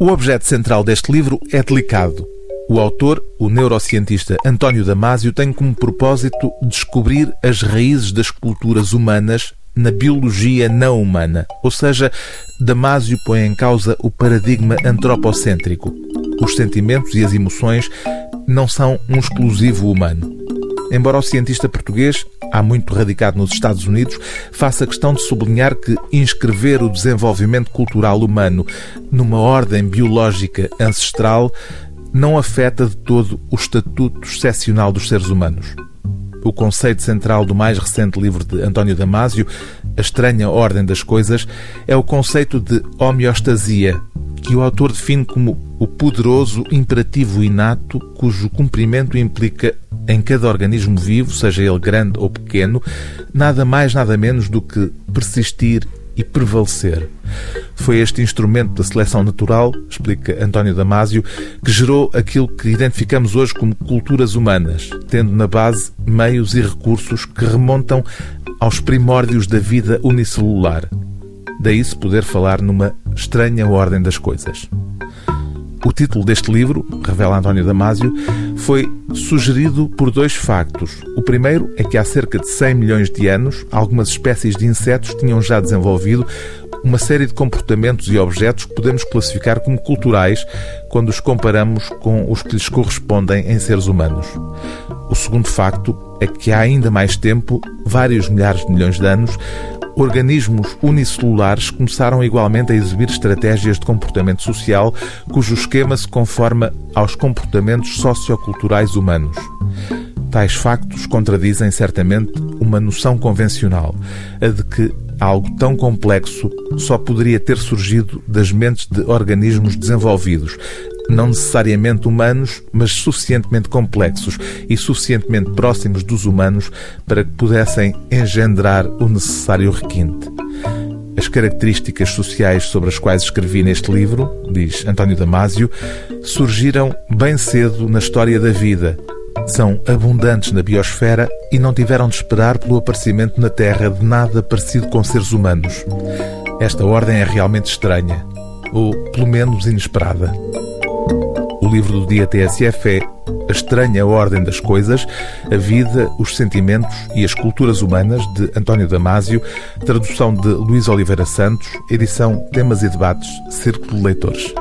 O objeto central deste livro é delicado. O autor, o neurocientista António Damasio, tem como propósito descobrir as raízes das culturas humanas na biologia não humana. Ou seja, Damasio põe em causa o paradigma antropocêntrico. Os sentimentos e as emoções não são um exclusivo humano. Embora o cientista português, há muito radicado nos Estados Unidos, faça questão de sublinhar que inscrever o desenvolvimento cultural humano numa ordem biológica ancestral não afeta de todo o estatuto excepcional dos seres humanos. O conceito central do mais recente livro de António Damasio, A Estranha Ordem das Coisas, é o conceito de homeostasia, que o autor define como o poderoso imperativo inato cujo cumprimento implica em cada organismo vivo, seja ele grande ou pequeno, nada mais, nada menos do que persistir e prevalecer. Foi este instrumento da seleção natural, explica António Damasio, que gerou aquilo que identificamos hoje como culturas humanas, tendo na base meios e recursos que remontam aos primórdios da vida unicelular. Daí se poder falar numa estranha ordem das coisas. O título deste livro, revela António Damasio, foi sugerido por dois factos. O primeiro é que há cerca de 100 milhões de anos, algumas espécies de insetos tinham já desenvolvido uma série de comportamentos e objetos que podemos classificar como culturais quando os comparamos com os que lhes correspondem em seres humanos. O segundo facto é que há ainda mais tempo, vários milhares de milhões de anos, organismos unicelulares começaram igualmente a exibir estratégias de comportamento social cujo esquema se conforma aos comportamentos socioculturais humanos. Tais factos contradizem certamente uma noção convencional, a de que algo tão complexo só poderia ter surgido das mentes de organismos desenvolvidos, não necessariamente humanos, mas suficientemente complexos e suficientemente próximos dos humanos para que pudessem engendrar o necessário requinte. As características sociais sobre as quais escrevi neste livro, diz António Damasio, surgiram bem cedo na história da vida. São abundantes na biosfera e não tiveram de esperar pelo aparecimento na Terra de nada parecido com seres humanos. Esta ordem é realmente estranha, ou pelo menos inesperada. O livro do dia TSF é A Estranha Ordem das Coisas, a Vida, os Sentimentos e as Culturas Humanas, de António Damasio, tradução de Luís Oliveira Santos, edição Temas e Debates, Círculo de Leitores.